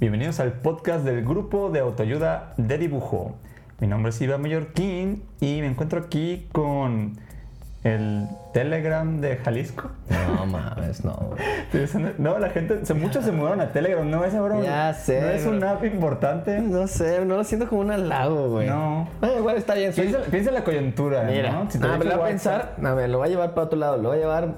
Bienvenidos al podcast del grupo de autoayuda de dibujo. Mi nombre es Iván Mallorquín y me encuentro aquí con el Telegram de Jalisco. No mames, no. No, la gente, muchos se mudaron a Telegram, no es ahora. Ya sé, No es bro. una app importante. No sé, no lo siento como un halago, güey. No. Bueno, igual está bien. soy- Piensa, piensa en la coyuntura, Mira, ¿no? Si te ah, lo voy a pensar, no, me lo voy a llevar para otro lado. Lo voy a llevar,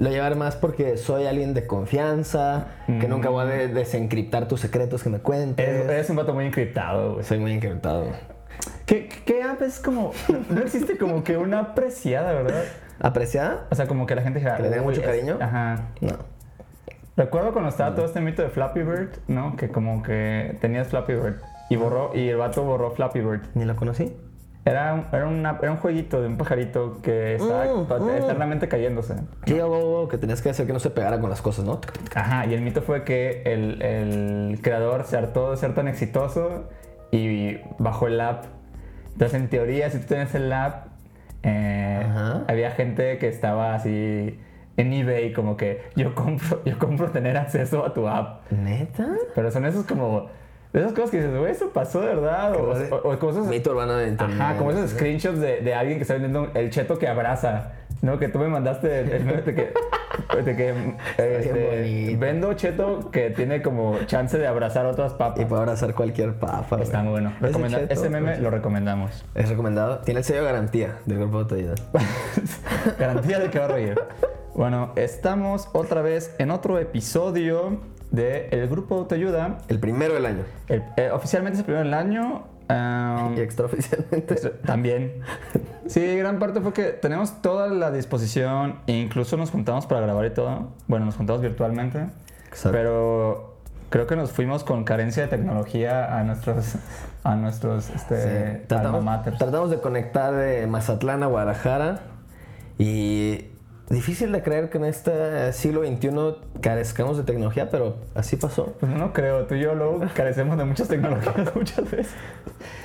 lo llevar más porque soy alguien de confianza, que Mm. nunca voy a de- desencriptar tus secretos que me cuentes. Eres, un vato muy encriptado, güey. Soy muy encriptado. ¿Qué, ¿Qué app es como.? No existe como que una apreciada, ¿verdad? ¿Apreciada? O sea, como que la gente ¿Que le "Uy, mucho es- cariño? Ajá. No. Recuerdo cuando estaba todo este mito de Flappy Bird, ¿no? Que como que tenías Flappy Bird y borró y el vato borró Flappy Bird. ¿Ni lo conocí? Era un, era una- era un jueguito de un pajarito que estaba Mm, mm. eternamente cayéndose. Sí, oh, que tenías que hacer que no se pegara con las cosas, ¿no? Ajá, y el mito fue que el, el creador se hartó de ser tan exitoso y bajó el app. Entonces, en teoría, si tú tienes el app, eh, había gente que estaba así en eBay como que yo compro, yo compro tener acceso a tu app. ¿Neta? Pero son esos como... De esas cosas que dices, güey, eso pasó de verdad. O, de- o- esos... Mito urbano de internet. Ajá, como esos screenshots de, de alguien que está vendiendo el cheto que abraza. ¿No? Que tú me mandaste el, el meme de que... De que este, vendo cheto que tiene como chance de abrazar otras Y papas. puedo abrazar cualquier papa. Está muy bueno. Ese Recomenda- cheto, ese meme pues, lo recomendamos. Es recomendado. Tiene el sello garantía del grupo de autoayuda. Garantía de que va a reír. Bueno, estamos otra vez en otro episodio de El Grupo de Autoayuda. El primero del año. El- eh, oficialmente es el primero del año. um, Y extraoficialmente. También. Sí, gran parte fue que tenemos toda la disposición e incluso nos juntamos para grabar y todo. Bueno, nos juntamos virtualmente. Exacto. Pero creo que nos fuimos con carencia de tecnología a nuestros a nuestros este, alma Tratamos, tratamos de conectar de Mazatlán a Guadalajara y difícil de creer que en este siglo XXI carezcamos de tecnología, pero así pasó. Pues no creo, tú y yo luego carecemos de muchas tecnologías muchas veces.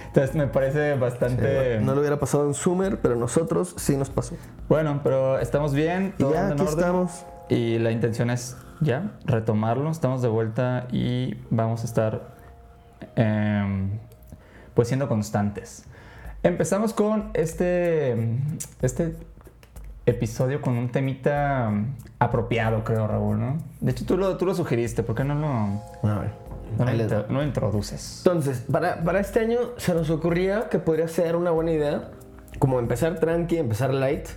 Entonces me parece bastante... No lo hubiera pasado en Sumer, pero nosotros sí nos pasó. Bueno, pero estamos bien. Y todo ya, en aquí orden. estamos. Y la intención es ya retomarlo. Estamos de vuelta y vamos a estar em, pues siendo constantes. Empezamos con este, este episodio con un temita apropiado, creo, Raúl, ¿no? De hecho, tú lo, tú lo sugeriste. ¿Por qué no lo, no lo intro- no lo introduces? Entonces, para, para este año se nos ocurría que podría ser una buena idea, como empezar tranqui, empezar light.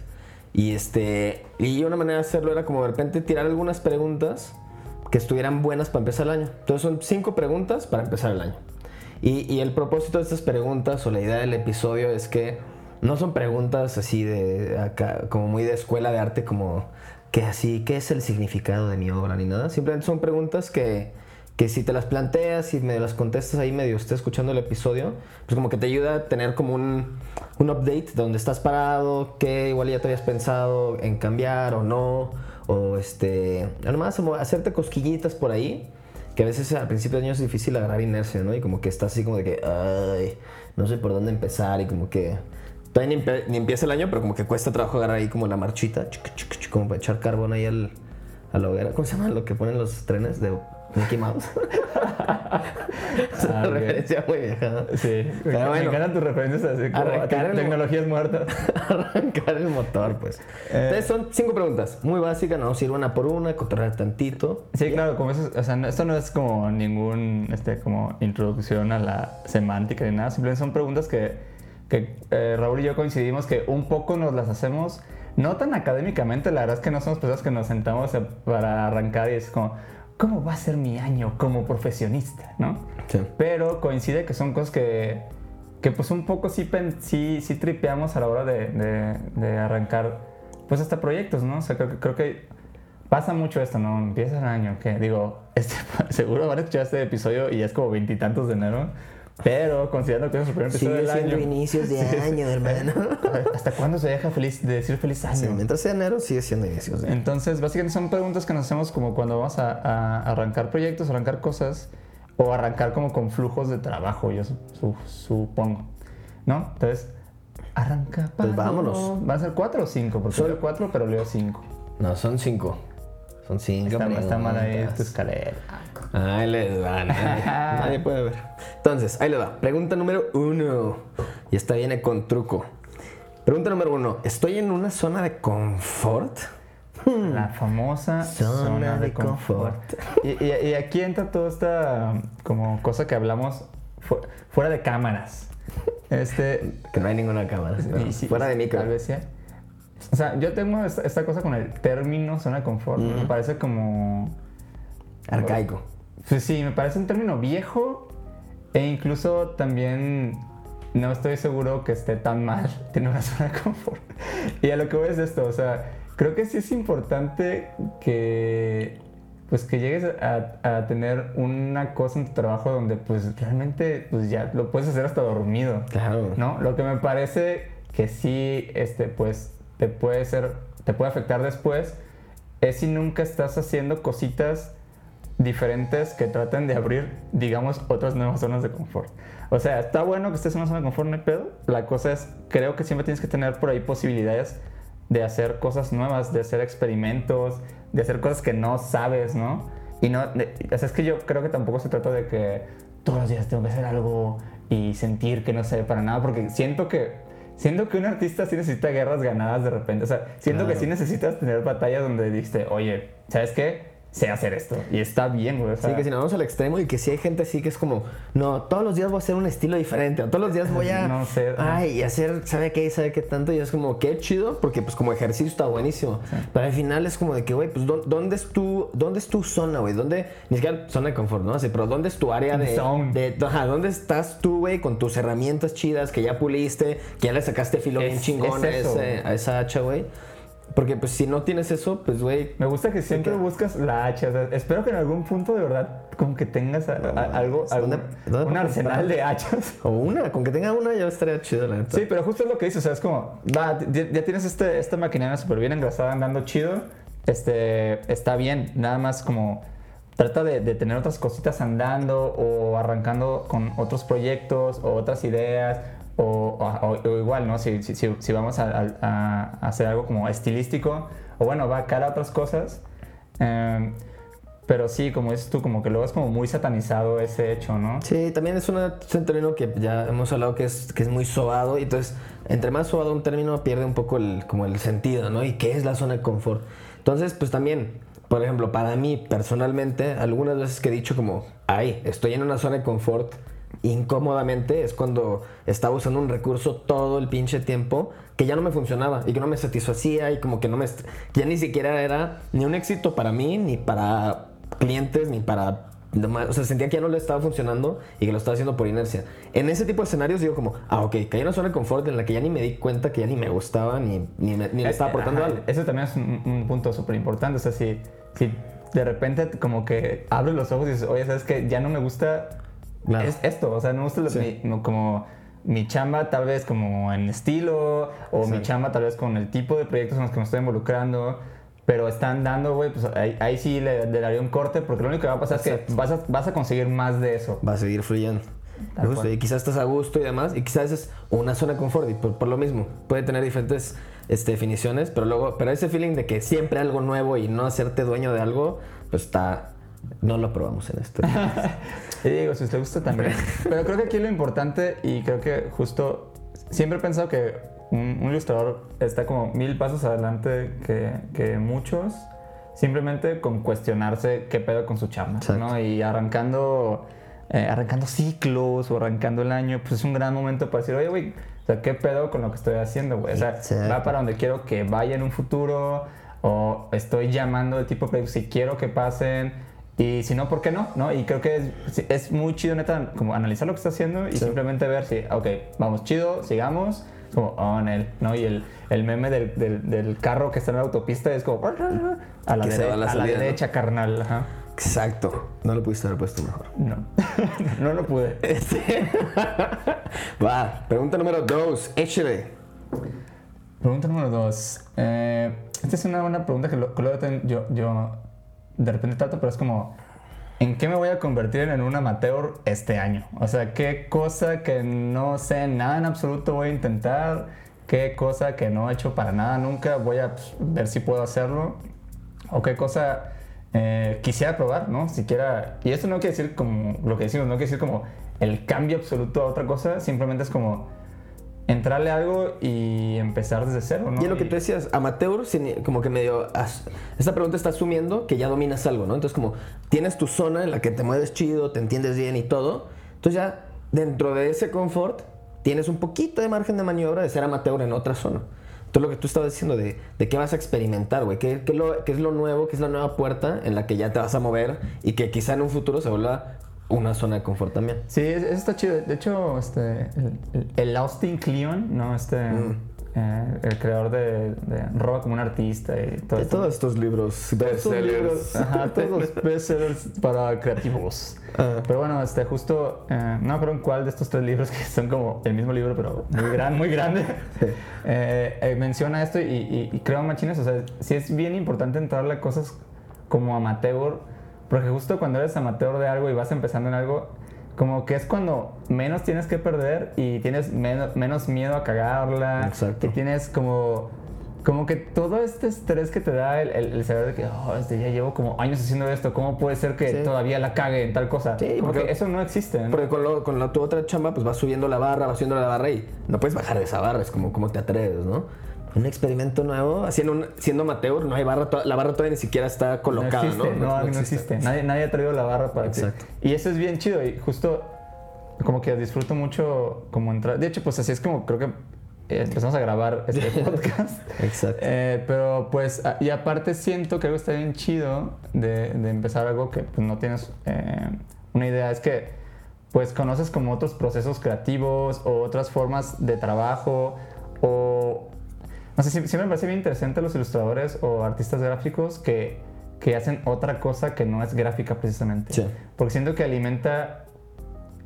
Y este y una manera de hacerlo era como de repente tirar algunas preguntas que estuvieran buenas para empezar el año. Entonces son cinco preguntas para empezar el año. Y, y el propósito de estas preguntas o la idea del episodio es que no son preguntas así de acá, como muy de escuela de arte, como que así, ¿qué es el significado de mi obra? Ni nada. Simplemente son preguntas que, que si te las planteas y me las contestas ahí medio esté escuchando el episodio, pues como que te ayuda a tener como un, un update de dónde estás parado, qué igual ya te habías pensado en cambiar o no, o este, además hacerte cosquillitas por ahí, que a veces al principio de año es difícil agarrar inercia, ¿no? Y como que estás así como de que, ay, no sé por dónde empezar y como que... Todavía ni, empieza el año, pero como que cuesta trabajo agarrar ahí como la marchita, como para echar carbón ahí al, a la hoguera. ¿Cómo se llama lo que ponen los trenes de Mickey Mouse? es una Ah, referencia muy vieja. Sí, me, Pero me bueno. encantan tus referencias así como a Arrancar el- tecnologías muertas. Arrancar el motor, pues. Entonces son cinco preguntas, muy básicas, no ir una por una, cotorrear tantito. Sí, claro, como eso, o sea, no- esto no es como ningún, este, como introducción a la semántica ni nada, simplemente son preguntas que, que eh, Raúl y yo coincidimos que un poco nos las hacemos, no tan académicamente, la verdad es que no somos personas que nos sentamos a- para arrancar y es como, ¿cómo va a ser mi año como profesionista? ¿No? Sí. Pero coincide que son cosas que, que pues un poco sí, sí, sí tripeamos a la hora de, de- de arrancar pues hasta proyectos, ¿no? O sea, creo, que- creo que pasa mucho esto, ¿no? Empieza el año, que digo, este, seguro van a escuchar este episodio y ya es como veintitantos de enero. Pero considerando que es el primer episodio Sigue del siendo año. inicios de Sí, sí. año, hermano. ¿Hasta cuándo se deja feliz de decir feliz año? Sí, mientras sea enero, sigue siendo inicios de año. Entonces, básicamente son preguntas que nos hacemos como cuando vamos a, a arrancar proyectos, arrancar cosas o arrancar como con flujos de trabajo, yo su- su- supongo. ¿No? Entonces, arranca. Pues Pablo. vámonos. ¿Va a ser cuatro o cinco? Porque Son- cuatro, pero leo cinco. No, son cinco. Son cinco. Está, está mal ahí tu escalera. Ahí les va, nadie, nadie puede ver. Entonces, ahí le va. Pregunta número uno. Y esta viene con truco. Pregunta número uno. ¿Estoy en una zona de confort? La famosa Zona zona, de de confort. Y, y- y aquí entra toda esta como cosa que hablamos fu- fuera de cámaras. Este, Que no hay ninguna cámara. ¿no? Y sí, Fuera de micro. Tal vez sí. O sea, yo tengo esta, esta cosa con el término zona de confort. Me parece como. Arcaico. Pues sí, me parece un término viejo e incluso también no estoy seguro que esté tan mal tener una zona de confort. Y a lo que voy es esto, o sea, creo que sí es importante que pues que llegues a, a tener una cosa en tu trabajo donde pues realmente pues ya lo puedes hacer hasta dormido. Claro. ¿no? Lo que me parece que sí, este, pues, te puede ser, te puede afectar después, es si nunca estás haciendo cositas diferentes que traten de abrir, digamos, otras nuevas zonas de confort. O sea, está bueno que estés en una zona de confort, no hay pedo. La cosa es, creo que siempre tienes que tener por ahí posibilidades de hacer cosas nuevas, de hacer experimentos, de hacer cosas que no sabes, ¿no? Y no, de- es que yo creo que tampoco se trata de que todos los días tengo que hacer algo y sentir que no sé para nada, porque siento que, siento que un artista sí necesita guerras ganadas de repente, o sea, siento que sí necesitas tener batallas donde dijiste, oye, ¿sabes qué? Sé hacer esto y está bien, güey. o sea, Sí, que si nos vamos al extremo y que si hay gente así que es como, no, todos los días voy a hacer un estilo diferente, o todos los días voy a, No sé. ay, y hacer, ¿sabe qué? ¿Sabe qué tanto? Y es como, qué chido, porque pues como ejercicio está buenísimo. Pero al final es como de que, güey, pues ¿dó- ¿dónde es tu, dónde es tu zona, güey? ¿Dónde, ni siquiera zona de confort, ¿no? Así, pero ¿dónde es tu área de, Zone. de, ajá, ¿dónde estás tú, güey, con tus herramientas chidas que ya puliste, que ya le sacaste filo bien Es- chingón a, es eso, ese- a esa hacha, güey? Porque pues si no tienes eso, pues, güey, Me gusta que siempre buscas la hacha. o sea, espero que en algún punto de verdad como que tengas a- a- algo, algún- ¿dónde- dónde un arsenal de hachas. o una, con que tenga una ya estaría chido, la neta. Sí, pero justo es lo que dices, o sea, es como, va, ya, ya tienes este, esta maquinaria súper bien engrasada andando chido, este, está bien, nada más como trata de, de tener otras cositas andando o arrancando con otros proyectos o otras ideas o, o- o igual, ¿no? Si, si, si- vamos a, a- a hacer algo como estilístico o bueno, va cara a otras cosas. em, pero sí, como dices tú, como que luego es como muy satanizado ese hecho, ¿no? Sí, también es, una- es un término que ya hemos hablado que es, que es muy sobado y entonces entre más sobado un término pierde un poco el, como el sentido, ¿no? Y qué es la zona de confort. Entonces, pues también, por ejemplo, para mí personalmente, algunas veces que he dicho como, ay, estoy en una zona de confort incómodamente, es cuando estaba usando un recurso todo el pinche tiempo que ya no me funcionaba y que no me satisfacía y como que no me... que ya ni siquiera era ni un éxito para mí, ni para clientes, ni para o sea, sentía que ya no le estaba funcionando y que lo estaba haciendo por inercia. En ese tipo de escenarios digo como, ah, ok, caí en una zona de confort en la que ya ni me di cuenta que ya ni me gustaba, ni, ni, me- ni le estaba aportando Eh, algo. Eso también es un, un punto súper importante. O sea, si, si de repente como que abres los ojos y dices, oye, ¿sabes qué? Ya no me gusta Claro. es esto. O sea, no me gusta lo- Sí. mi- como mi chamba tal vez como en estilo o mi Sí. chamba tal vez con el tipo de proyectos en los que me estoy involucrando. Pero están dando, güey, pues ahí, ahí sí le, le daría un corte porque lo único que va a pasar es que Exacto. vas a, vas a conseguir más de eso. Va a seguir fluyendo. Justo, y quizás estás a gusto y demás, y quizás es una zona de confort, y por, por lo mismo, puede tener diferentes este, definiciones, pero luego, pero ese feeling de que siempre algo nuevo y no hacerte dueño de algo, pues está, no lo probamos en este. Y digo, si te gusta también. Pero creo que aquí lo importante, y creo que justo siempre he pensado que un, un ilustrador está como mil pasos adelante que, que muchos, simplemente con cuestionarse qué pedo con su chamba. ¿no? Y arrancando, eh, arrancando ciclos o arrancando el año, pues es un gran momento para decir, oye, güey, o sea, ¿qué pedo con lo que estoy haciendo, güey? O sea, Exacto. va para donde quiero que vaya en un futuro, o estoy llamando de tipo de proyectos si quiero que pasen, y si no, ¿por qué no? ¿no? Y creo que es, es muy chido, neta, como analizar lo que está haciendo y Sí. simplemente ver si, ok, vamos chido, sigamos. como, oh, Nel, ¿no? Y el, el meme del, del, del carro que está en la autopista es como, a la, dere- va a la a la salida, ¿no? derecha, carnal, ajá. Exacto. No lo pudiste haber puesto mejor. No, no lo pude. Este. Va, pregunta número dos. Échale. Pregunta número dos. Eh, esta es una buena pregunta que, lo- que yo de repente trato, pero es como, ¿en qué me voy a convertir en un amateur este año? O sea, ¿qué cosa que no sé nada en absoluto voy a intentar? ¿Qué cosa que no he hecho para nada nunca voy a pues, ver si puedo hacerlo? ¿O qué cosa eh, quisiera probar, no? Siquiera... Y esto no quiere decir como lo que decimos, no quiere decir como el cambio absoluto a otra cosa, simplemente es como entrarle a algo y empezar desde cero, ¿no? Y es lo que tú decías, amateur, como que medio. Esta pregunta está asumiendo que ya dominas algo, ¿no? Entonces, como tienes tu zona en la que te mueves chido, te entiendes bien y todo. Entonces, ya dentro de ese confort, tienes un poquito de margen de maniobra de ser amateur en otra zona. Entonces, lo que tú estabas diciendo de, de qué vas a experimentar, güey. ¿Qué, qué, es lo- qué es lo nuevo? ¿Qué es la nueva puerta en la que ya te vas a mover y que quizá en un futuro se vuelva una zona de confort también? Sí, es- eso está chido. De hecho, este, el, Austin Kleon, ¿no? Este, Mm. eh, el creador de, de Roba como un artista y todo De esto. todos estos libros, bestsellers. Ajá, todos los bestsellers para creativos. Ah. Pero bueno, este, justo, eh, no acuerdo en cuál de estos tres libros, que son como el mismo libro, pero muy, gran, muy grande, eh, menciona esto y, y- y creo, machines, o sea, sí es bien importante entrarle a cosas como amateur, porque justo cuando eres amateur de algo y vas empezando en algo, como que es cuando menos tienes que perder y tienes menos, menos miedo a cagarla. Exacto. Y tienes como como que todo este estrés que te da el, el- el saber de que oh, este, ya llevo como años haciendo esto, ¿cómo puede ser que Sí. todavía la cague en tal cosa? Sí, porque- que eso no existe. ¿no? Porque con, lo- con la, tu otra chamba, pues vas subiendo la barra, vas subiendo la barra y no puedes bajar de esa barra. Es como, como te atreves, ¿no? Un experimento nuevo, haciendo un- siendo amateur, no hay barra, la barra todavía ni siquiera está no colocada, ¿no? existe, no, no existe. Nadie, nadie ha traído la barra para ti. Exacto. Y eso es bien chido y justo como que disfruto mucho como entrar. De hecho, pues así es como creo que empezamos a grabar este podcast. Exacto. Eh, pero pues, y aparte siento que algo está bien chido de, de empezar algo que pues, no tienes eh, una idea. Es que pues conoces como otros procesos creativos o otras formas de trabajo o... No sé, siempre, siempre me parece bien interesante los ilustradores o artistas gráficos que, que hacen otra cosa que no es gráfica precisamente. Sí. Porque siento que alimenta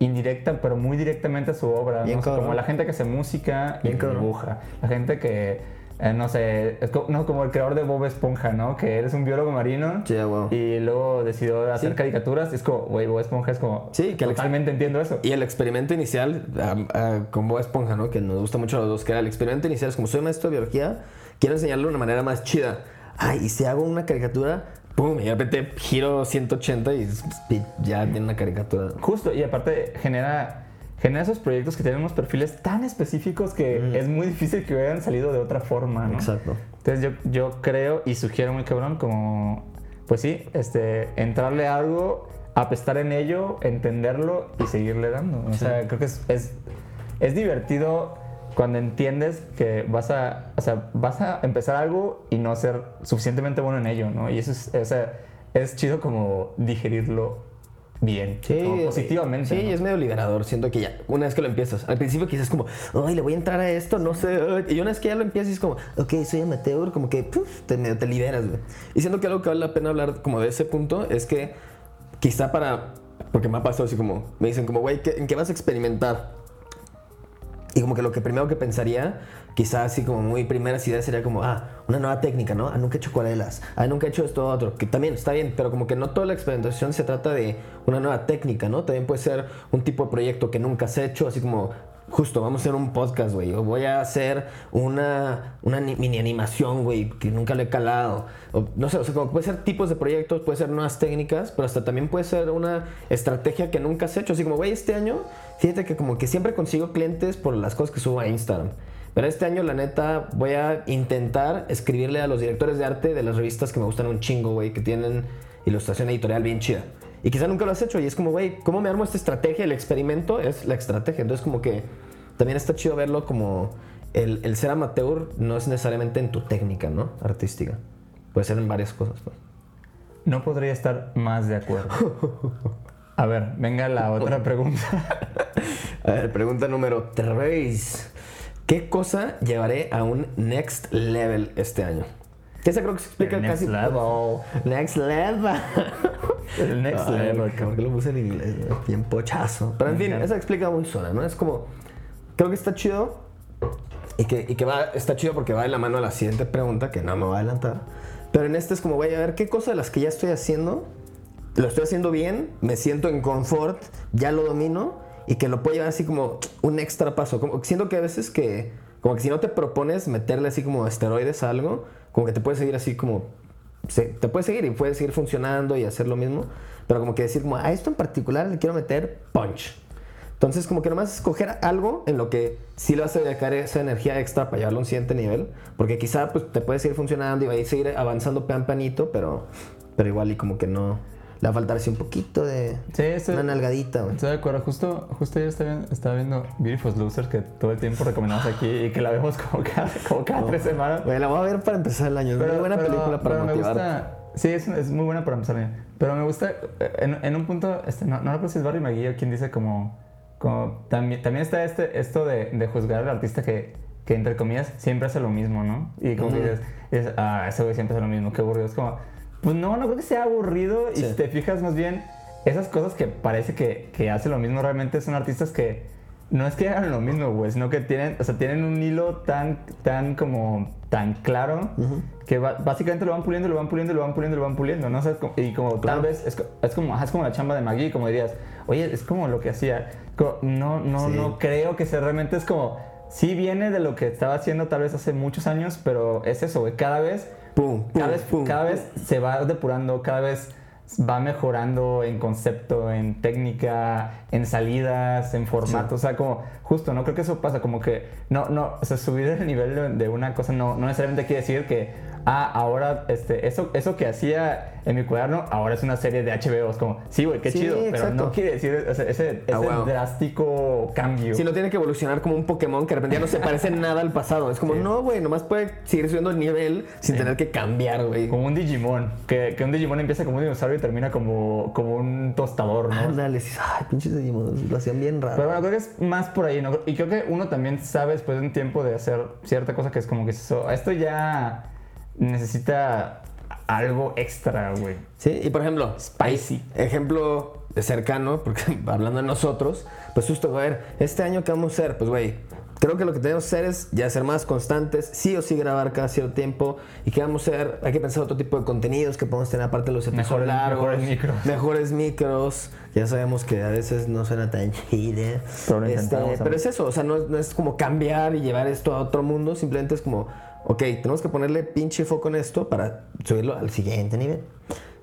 indirecta, pero muy directamente a su obra. Bien ¿no? O sea, cabrón. como la gente que hace música y Bien cabrón. dibuja. La gente que, eh, no sé, es co- no, como el creador de Bob Esponja, ¿no? Que eres un biólogo marino a huevo. y luego decidió hacer Sí. caricaturas. Es como, güey, Bob Esponja es como... Sí, que el totalmente entiendo eso. Y el experimento inicial, ah, con Bob Esponja, ¿no? Que nos gusta mucho a los dos, que era el experimento inicial, es como soy maestro de biología, quiero enseñarle de una manera más chida. Ay, y si hago una caricatura, pum, y de repente giro 180 y, y ya tiene una caricatura. Justo, y aparte genera, genera esos proyectos que tienen unos perfiles tan específicos que es muy difícil que hubieran salido de otra forma, ¿no? Exacto. Entonces yo, yo creo y sugiero muy cabrón como, pues sí, este, entrarle a algo, apestar en ello, entenderlo y seguirle dando. O sea, creo que es, es, es divertido cuando entiendes que vas a, o sea, vas a empezar algo y no ser suficientemente bueno en ello, ¿no? Y eso es, o sea, es chido como digerirlo bien, como positivamente. Sí, ¿no? es medio liberador. Siento que ya, una vez que lo empiezas, al principio quizás como, ay, le voy a entrar a esto, no sé. ay", Y una vez que ya lo empiezas, es como, ok, soy amateur, como que puf, te, medio te liberas, güey. Y siento que algo que vale la pena hablar como de ese punto es que quizá para, porque me ha pasado así como, me dicen como, güey, ¿qué- ¿en qué vas a experimentar? Y como que lo que primero que pensaría, quizás así como muy primeras ideas sería como, ah, una nueva técnica, ¿no? Ah, nunca he hecho acuarelas. Ah, nunca he hecho esto otro. Que también está bien, pero como que no toda la experimentación se trata de una nueva técnica, ¿no? También puede ser un tipo de proyecto que nunca has hecho, así como, justo, vamos a hacer un podcast, güey. O voy a hacer una, una ni- mini animación, güey, que nunca le he calado. No sé, o sea, como puede ser tipos de proyectos, puede ser nuevas técnicas, pero hasta también puede ser una estrategia que nunca has hecho. Así como, güey, este año, fíjate que como que siempre consigo clientes por las cosas que subo a Instagram. Pero este año, la neta, voy a intentar escribirle a los directores de arte de las revistas que me gustan un chingo, güey, que tienen ilustración editorial bien chida. Y quizá nunca lo has hecho y es como, güey, ¿cómo me armo esta estrategia? El experimento es la estrategia. Entonces, como que también está chido verlo como el, el ser amateur no es necesariamente en tu técnica, ¿no? Artística. Puede ser en varias cosas, pues. No podría estar más de acuerdo. A ver, venga la otra pregunta. A ver, pregunta número 3. ¿qué cosa llevaré a un next level este año? Que esa creo que se explica El next casi. level. Next level. El next Ay, level, ¿Por qué lo puse en inglés? no? Bien pochazo. Pero en fin, esa explica muy sola, ¿no? Es como. Creo que está chido. Y que, y que va, está chido porque va de la mano a la siguiente pregunta, que no me voy a adelantar. Pero en este es como, voy a ver qué cosa de las que ya estoy haciendo, lo estoy haciendo bien, me siento en confort, ya lo domino, y que lo puedo llevar así como un extra paso. Como, siento que a veces que, como que si no te propones meterle así como esteroides a algo, como que te puedes seguir así como se- te puede seguir y puede seguir funcionando y hacer lo mismo, pero como que decir como a esto en particular le quiero meter punch. Entonces como que nomás escoger algo en lo que sí le vas a dedicar esa energía extra para llevarlo a un siguiente nivel, porque quizá pues te puede seguir funcionando y va a seguir avanzando pan panito, pero, pero igual y como que no, le va a faltar así un poquito de Sí, estoy, una nalgadita. güey. estoy de acuerdo. Justo, justo ayer estaba viendo, estaba viendo Beautiful Losers que todo el tiempo recomendamos aquí y que la vemos como cada, como cada tres semanas. Güey, la voy a ver para empezar el año, es muy buena película para pero motivar. gusta, sí, es, es muy buena para empezar. bien. Pero me gusta, eh, en, en un punto, este, no, no recuerdo si es Barry McGee quien dice como, como también, también está este, esto de, de juzgar al artista que, que, entre comillas, siempre hace lo mismo, ¿no? Y como que Ujú. dices, dices, ah, ese güey siempre hace lo mismo, qué aburrido. Es como, pues no, no creo que sea aburrido y Sí. si te fijas más bien, esas cosas que parece que, que hace lo mismo realmente son artistas que no es que hagan lo mismo, güey, sino que tienen, o sea, tienen un hilo tan, tan como, tan claro Ujú. que ba- básicamente lo van puliendo, lo van puliendo, lo van puliendo, lo van puliendo, ¿no? O sea, como- y como Claro. tal vez es, es como, ajá, es como la chamba de Maggie, como dirías, oye, es como lo que hacía. No, no, Sí. no creo que sea realmente es como, sí viene de lo que estaba haciendo tal vez hace muchos años, pero es eso, güey, cada vez, Pum, pum, cada vez, pum, cada vez se va depurando, cada vez va mejorando en concepto, en técnica, en salidas, en formato, o sea, como justo, no creo que eso pasa, como que no, no, o sea, subir el nivel de, de una cosa no, no necesariamente quiere decir que, ah, ahora, este, eso, eso que hacía en mi cuaderno, ahora es una serie de HBO, es como, sí, güey, qué Sí, chido, pero no quiere decir o sea, ese, ese Ah, wow. drástico cambio. Si no tiene que evolucionar como un Pokémon que de repente ya no se parece nada al pasado. Es como, Sí. no, güey, nomás puede seguir subiendo el nivel sin Sí. tener que cambiar, güey. Como un Digimon, que, que un Digimon empieza como un dinosaurio y termina como, como un tostador, ¿no? Ándale, dices, ay, pinches Digimon, lo hacían bien raro. Pero bueno, creo que es más por ahí, ¿no? Y creo que uno también sabe después de un tiempo de hacer cierta cosa que es como que eso, esto ya necesita algo extra, güey. Sí, y por ejemplo, Spicy. ejemplo cercano, porque hablando de nosotros, pues justo, a ver, este año qué vamos a hacer, pues güey, creo que lo que tenemos que hacer es ya ser más constantes, sí o sí grabar cada cierto tiempo, y qué vamos a hacer, hay que pensar otro tipo de contenidos que podemos tener aparte de los episodios Mejores- largos, mejores micros. mejores micros, ya sabemos que a veces no suena tan chida, Pero Este, pero es eso, o sea, no, no es como cambiar y llevar esto a otro mundo, simplemente es como, ok, tenemos que ponerle pinche foco en esto para subirlo al siguiente nivel.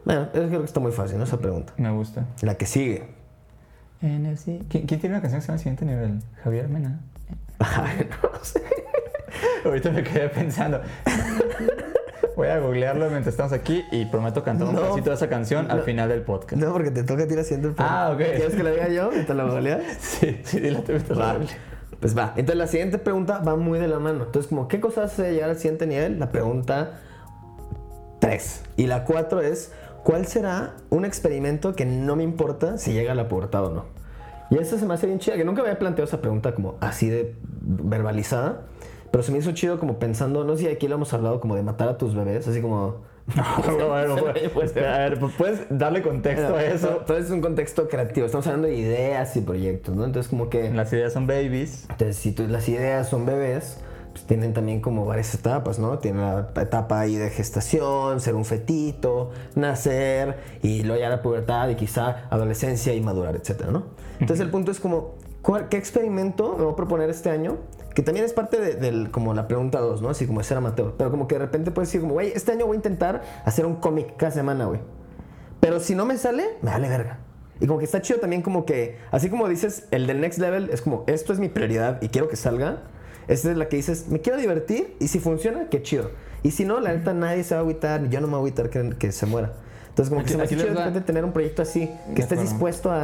Bueno, eso creo que está muy fácil, ¿no? Esa pregunta. Me gusta. La que sigue. En el si- ¿Quién, quién tiene una canción que se llama Siguiente Nivel? Javier Mena. Ay, no sé. Ahorita me quedé pensando. Voy a googlearlo mientras estamos aquí y prometo cantar un No. pedacito de esa canción al final del podcast. No, porque te toca a ti la siguiente pregunta. Ah, ok. ¿Quieres que la diga yo? ¿Y te la goleas? Sí, sí, tú, Va. dile. Pues va. Entonces la siguiente pregunta va muy de la mano. Entonces, como, ¿qué cosas hace llegar al siguiente nivel? La pregunta 3. Y la 4 es, ¿cuál será un experimento que no me importa si llega a la pubertad o no? Y eso se me hace bien chida, que nunca había planteado esa pregunta como así de verbalizada. Pero se me hizo chido como pensando, no sé si aquí lo hemos hablado como de matar a tus bebés, así como... Bueno, bueno, pues, a ver, pues, puedes darle contexto a eso. Todo es un contexto creativo. Estamos hablando de ideas y proyectos, ¿no? Entonces, como que. Las ideas son babies. Entonces, si tú- las ideas son bebés, pues tienen también como varias etapas, ¿no? Tienen la etapa ahí de gestación, ser un fetito, nacer, y luego ya la pubertad y quizá adolescencia y madurar, etcétera, ¿no? Entonces, el punto es como, ¿cuál- ¿qué experimento me voy a proponer este año? Que también es parte de, como la pregunta 2, ¿no? Así como ser amateur. Pero como que de repente puedes decir como, güey, este año voy a intentar hacer un cómic cada semana, güey. Pero si no me sale, me vale verga. Y como que está chido también como que, así como dices, el del next level es como, esto es mi prioridad y quiero que salga. Esta es la que dices, me quiero divertir y si funciona, qué chido. Y si no, la neta nadie se va a agüitar, yo no me voy a agüitar que, que se muera. Entonces como que Aquí- se me hace chido va- tener un proyecto así, que estés dispuesto a...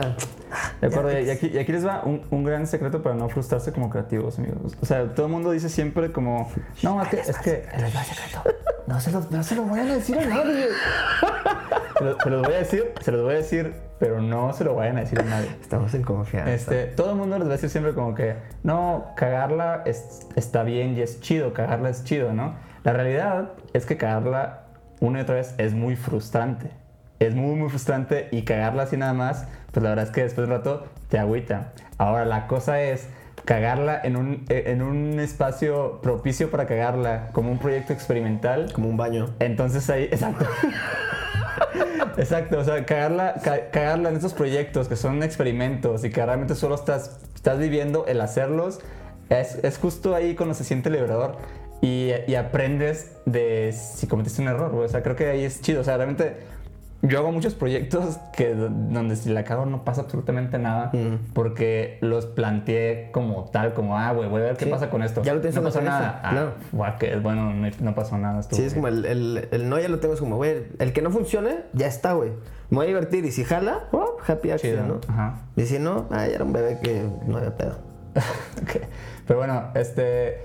De acuerdo, y aquí, y aquí les va un, un gran secreto para no frustrarse como creativos, amigos. O sea, todo el mundo dice siempre como, no, es que, es que. No se, lo, no se lo vayan a decir a nadie. se los voy a decir, se los voy a decir, pero no se lo vayan a decir a nadie. Estamos en confianza. Este, todo el mundo les va a decir siempre como que, no, cagarla es- está bien y es chido, cagarla es chido, ¿no? La realidad es que cagarla una y otra vez es muy frustrante. Es muy, muy frustrante y cagarla así nada más, pues la verdad es que después de un rato te agüita. Ahora, la cosa es cagarla en un, eh, en un espacio propicio para cagarla, como un proyecto experimental. Como un baño. Entonces ahí, exacto. exacto, o sea, cagarla, ca- cagarla en estos proyectos que son experimentos y que realmente solo estás, estás viviendo el hacerlos, es, es justo ahí cuando se siente liberador y, y aprendes de si cometiste un error. O sea, creo que ahí es chido. O sea, realmente yo hago muchos proyectos que donde si la cago no pasa absolutamente nada porque los planteé como tal, como, ah, güey, voy a ver qué Sí. pasa con esto. Ya lo tienes no pasó nada. Ah, claro. guau, que bueno, no, no pasó nada. estuvo Sí, es como el, el, el no ya lo tengo, es como, güey, el que no funcione, ya está, güey. Me voy a divertir y si jala, oh, happy accident. ¿no? Ajá. Y si no, ah, ya era un bebé que no había pedo. Ok. Pero bueno, este.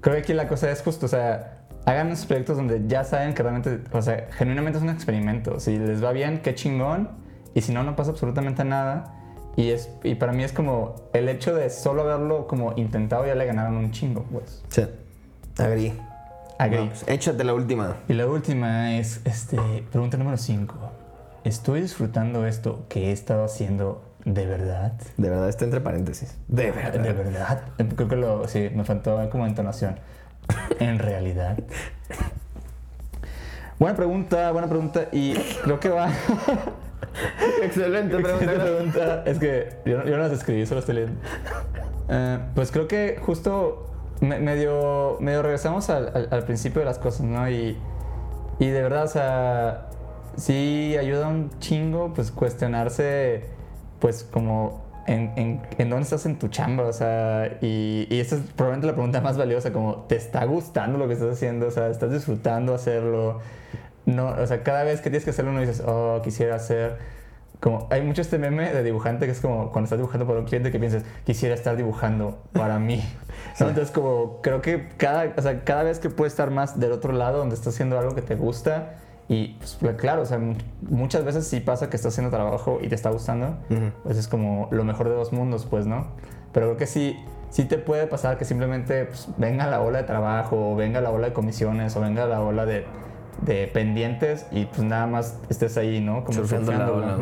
Creo que aquí la cosa es justo, o sea, hagan esos proyectos donde ya saben que realmente, o sea, genuinamente es un experimento. Si les va bien, qué chingón. Y si no, no pasa absolutamente nada. Y, es, y para mí es como el hecho de solo haberlo como intentado ya le ganaron un chingo, pues. Sí. Agri. Agree. échate la última. Y la última es, este, pregunta número 5. ¿Estoy disfrutando esto que he estado haciendo de verdad? De verdad, está entre paréntesis. De verdad. De verdad. Creo que lo, sí, me faltó como entonación. En realidad. Buena pregunta, buena pregunta. Y creo que va. Excelente Excelente pregunta. Es que yo, no- yo no las escribí, solo estoy leyendo. Eh, pues creo que justo me- medio, medio regresamos al, al- al principio de las cosas, ¿no? Y, y de verdad, o sea, sí ayuda un chingo, pues cuestionarse, pues como en, en, en dónde estás en tu chamba, o sea, y, y esta es probablemente la pregunta más valiosa, como, ¿te está gustando lo que estás haciendo? O sea, ¿estás disfrutando hacerlo? No, o sea, cada vez que tienes que hacerlo uno dices, oh, quisiera hacer... Como, hay mucho este meme de dibujante que es como cuando estás dibujando para un cliente que piensas, quisiera estar dibujando para mí. ¿no? Entonces, como creo que cada, o sea, cada vez que puedes estar más del otro lado, donde estás haciendo algo que te gusta, y pues, claro, o sea, mu- muchas veces sí pasa que estás haciendo trabajo y te está gustando, pues es como lo mejor de dos mundos, pues, ¿no? Pero creo que sí, sí te puede pasar que simplemente pues, venga la ola de trabajo, o venga la ola de comisiones, o venga la ola de, de pendientes y pues nada más estés ahí, ¿no? Como Surfeando la ola.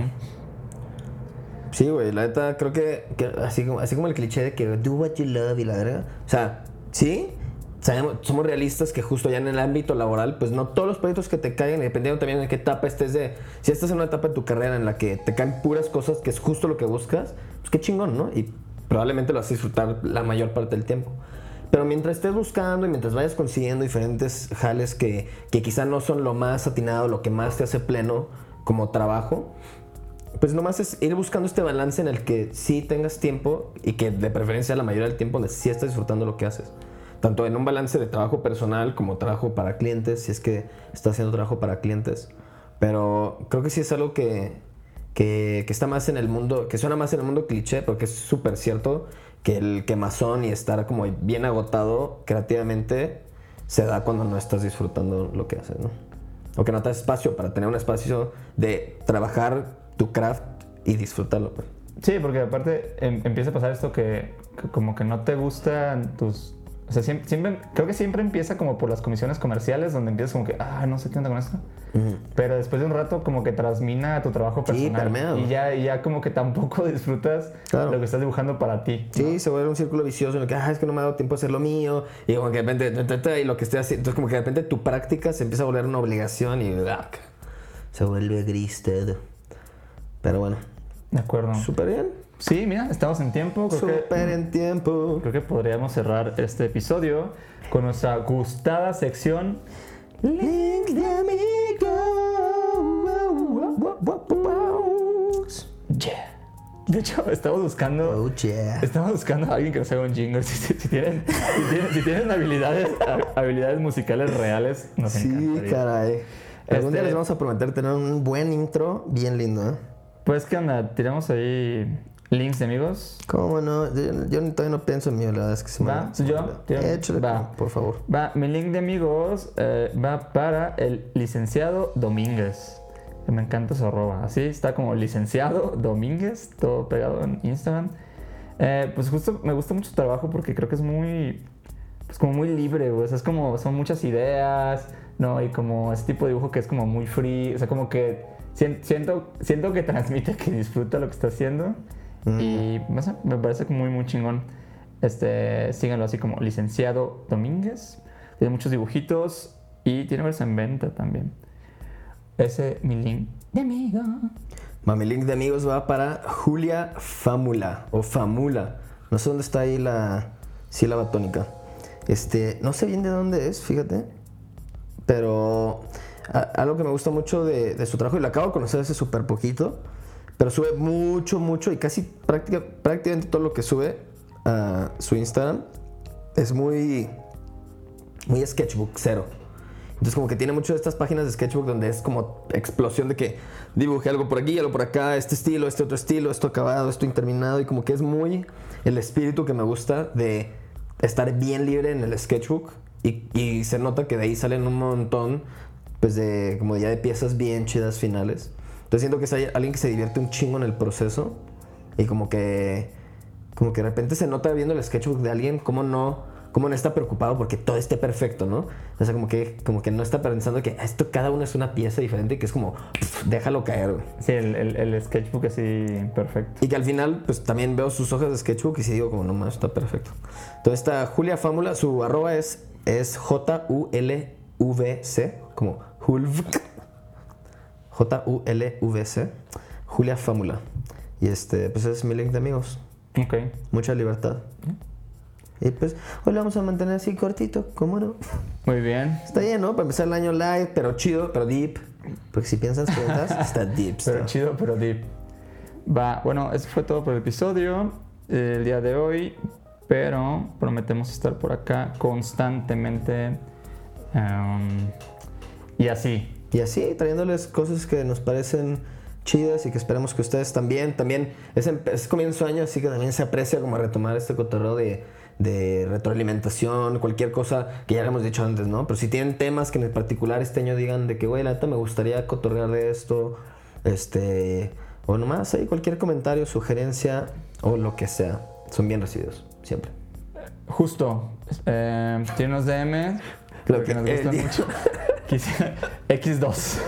Sí, güey, la neta, creo que, que así, como, así como el cliché de que do what you love y la verga. O sea, sí, sabemos, somos realistas que justo ya en el ámbito laboral, pues no todos los proyectos que te y dependiendo también en qué etapa estés de. Si estás en una etapa de tu carrera en la que te caen puras cosas que es justo lo que buscas, pues qué chingón, ¿no? Y probablemente lo vas a disfrutar la mayor parte del tiempo. Pero mientras estés buscando y mientras vayas consiguiendo diferentes jales que, que quizá no son lo más atinado, lo que más te hace pleno como trabajo, pues nomás es ir buscando este balance en el que sí tengas tiempo y que de preferencia la mayoría del tiempo sí estés disfrutando lo que haces. Tanto en un balance de trabajo personal como trabajo para clientes, si es que estás haciendo trabajo para clientes. Pero creo que sí es algo que, que, que está más en el mundo, que suena más en el mundo cliché, porque es súper cierto que el quemazón y estar como bien agotado creativamente se da cuando no estás disfrutando lo que haces, ¿no? O que no te das espacio para tener un espacio de trabajar tu craft y disfrutarlo. Pues. Sí, porque aparte em- empieza a pasar esto que, que como que no te gustan tus... O sea, siempre, siempre- creo que siempre empieza como por las comisiones comerciales, donde empiezas como que, ah, no sé qué onda con esto. Pero después de un rato como que transmina a tu trabajo Sí, personal. permea. y, ya, y ya como que tampoco disfrutas Claro. lo que estás dibujando para ti. Sí, se vuelve un círculo vicioso en el que, ah, es que no me ha dado tiempo a hacer lo mío. Y como que de repente, y lo que estoy haciendo. Entonces, como que de repente tu práctica se empieza a volver una obligación y ah, se vuelve gris todo. Pero bueno, De acuerdo. súper bien. Sí, mira, estamos en tiempo. Creo que- Súper en tiempo. Creo que podríamos cerrar este episodio con nuestra gustada sección. Links de amigos. Yeah. De hecho, estamos buscando. Oh, yeah. Estamos buscando a alguien que nos haga un jingle. Si, si- si tienen, si tienen, si tienen habilidades, ha- habilidades musicales reales, nos Sí, encantaría. caray. Algún día Este- les vamos a prometer tener un buen intro bien lindo, ¿eh? Pues, ¿qué onda? Tiramos ahí links de amigos. ¿Cómo no? Yo, yo todavía no pienso en mí, la verdad es que se me Va, ¿soy yo? Tira- Échale, va. por favor. Va, mi link de amigos eh, va para el licenciado Domínguez. que me encanta su arroba. Así está como licenciado Domínguez, todo pegado en Instagram. Eh, pues justo me gusta mucho su trabajo porque creo que es muy, pues como muy libre, güey. O sea, es como, son muchas ideas, ¿no? Y como ese tipo de dibujo que es como muy free, o sea, como que sien- siento, siento que transmite que disfruta lo que está haciendo. Y me parece muy, muy chingón. Este, síganlo así como licenciado Domínguez. Tiene muchos dibujitos y tiene versión en venta también. Ese mi link de amigo. Mami link de amigos va para Julia Famula o Famula. No sé dónde está ahí la sílaba tónica. Este, no sé bien de dónde es, fíjate. Pero a- algo que me gusta mucho de, de su trabajo, y lo acabo de conocer hace súper poquito, pero sube mucho, mucho y casi práctica- prácticamente todo lo que sube a su Instagram es muy, muy sketchbook, cero. Entonces como que tiene mucho de estas páginas de sketchbook donde es como explosión de que dibujé algo por aquí, algo por acá, este estilo, este otro estilo, esto acabado, esto interminado y como que es muy el espíritu que me gusta de estar bien libre en el sketchbook y, y se nota que de ahí salen un montón pues de como ya de piezas bien chidas finales. Entonces siento que es alguien que se divierte un chingo en el proceso y como que como que de repente se nota viendo el sketchbook de alguien cómo no cómo no está preocupado porque todo esté perfecto, ¿no? O sea, como que como que no está pensando que esto cada uno es una pieza diferente que es como pff, déjalo caer, güey. Sí, el, el- el sketchbook así perfecto. Y que al final, pues también veo sus hojas de sketchbook y sí digo, como no más, está perfecto. Entonces, esta Julia Fámula, su arroba es, es J-U-L-V-C, como Hulvk. J-U-L-V-C. Julia Fámula. Y este, pues es mi link de amigos. Ok. Mucha libertad. Y pues, hoy lo vamos a mantener así cortito, ¿cómo no? Muy bien. Está bien, ¿no? Para empezar el año live, pero chido, pero deep. Porque si piensas preguntas, está deep. Pero está. chido, pero deep. Va, bueno, eso fue todo por el episodio eh, el día de hoy. Pero prometemos estar por acá constantemente. em, y así. Y así, trayéndoles cosas que nos parecen chidas y que esperamos que ustedes también. También es, em- es comienzo de año, así que también se aprecia como retomar este cotorreo de, de retroalimentación, cualquier cosa que ya hemos dicho antes, ¿no? Pero si tienen temas que en particular este año digan de que, güey, la neta me gustaría cotorrear de esto, este, o nomás ahí cualquier comentario, sugerencia o lo que sea, son bien recibidos, siempre. Justo. Eh, tiene unos DM. Lo que nos dijo. mucho. Quisiera- X2.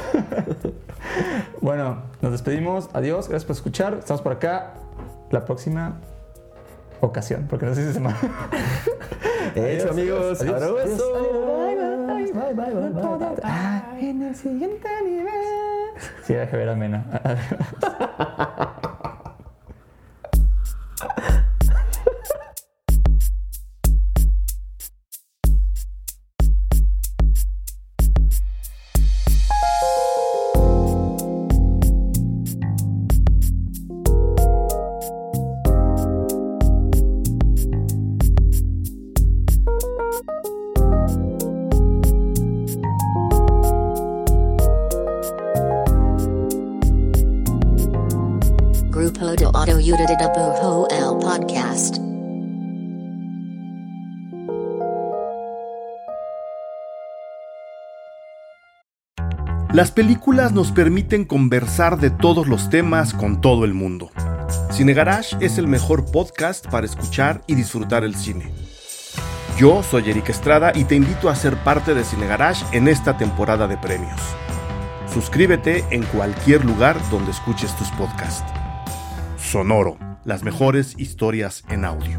bueno, nos despedimos. Adiós. Gracias por escuchar. Estamos por acá. La próxima ocasión. Porque no sé si se llama. Hecho, amigos. Adiós. Abrazo. Adiós. Bye, bye, bye, bye, bye. Ah, en el siguiente nivel. Sí, deje ver a Mena. Las películas nos permiten conversar de todos los temas con todo el mundo. Cine Garage es el mejor podcast para escuchar y disfrutar el cine. Yo soy Eric Estrada y te invito a ser parte de Cine Garage en esta temporada de premios. Suscríbete en cualquier lugar donde escuches tus podcasts. Sonoro, las mejores historias en audio.